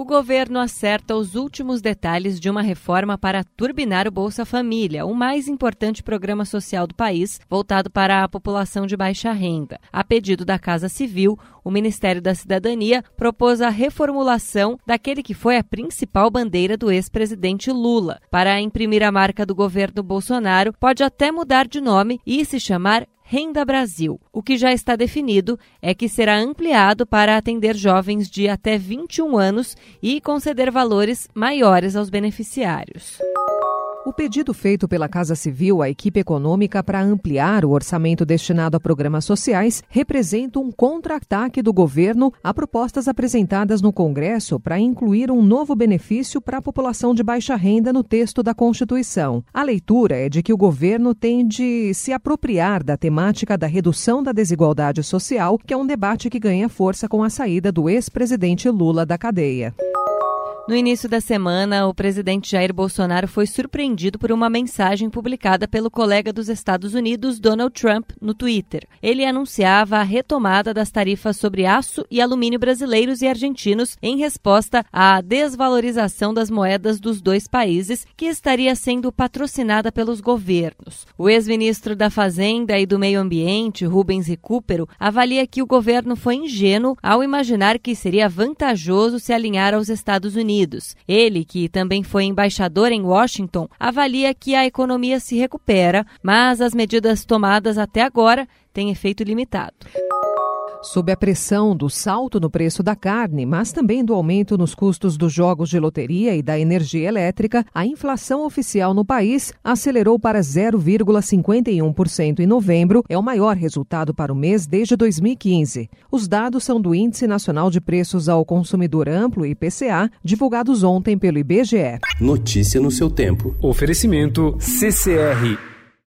O governo acerta os últimos detalhes de uma reforma para turbinar o Bolsa Família, o mais importante programa social do país, voltado para a população de baixa renda. A pedido da Casa Civil, o Ministério da Cidadania propôs a reformulação daquele que foi a principal bandeira do ex-presidente Lula. Para imprimir a marca do governo Bolsonaro, pode até mudar de nome e se chamar Renda Brasil. O que já está definido é que será ampliado para atender jovens de até 21 anos e conceder valores maiores aos beneficiários. O pedido feito pela Casa Civil à equipe econômica para ampliar o orçamento destinado a programas sociais representa um contra-ataque do governo a propostas apresentadas no Congresso para incluir um novo benefício para a população de baixa renda no texto da Constituição. A leitura é de que o governo tem de se apropriar da temática da redução da desigualdade social, que é um debate que ganha força com a saída do ex-presidente Lula da cadeia. No início da semana, o presidente Jair Bolsonaro foi surpreendido por uma mensagem publicada pelo colega dos Estados Unidos, Donald Trump, no Twitter. Ele anunciava a retomada das tarifas sobre aço e alumínio brasileiros e argentinos em resposta à desvalorização das moedas dos dois países, que estaria sendo patrocinada pelos governos. O ex-ministro da Fazenda e do Meio Ambiente, Rubens Recupero, avalia que o governo foi ingênuo ao imaginar que seria vantajoso se alinhar aos Estados Unidos Unidos. Ele, que também foi embaixador em Washington, avalia que a economia se recupera, mas as medidas tomadas até agora têm efeito limitado. Sob a pressão do salto no preço da carne, mas também do aumento nos custos dos jogos de loteria e da energia elétrica, a inflação oficial no país acelerou para 0,51% em novembro, é o maior resultado para o mês desde 2015. Os dados são do Índice Nacional de Preços ao Consumidor Amplo, IPCA, divulgados ontem pelo IBGE. Notícia no seu tempo. Oferecimento CCR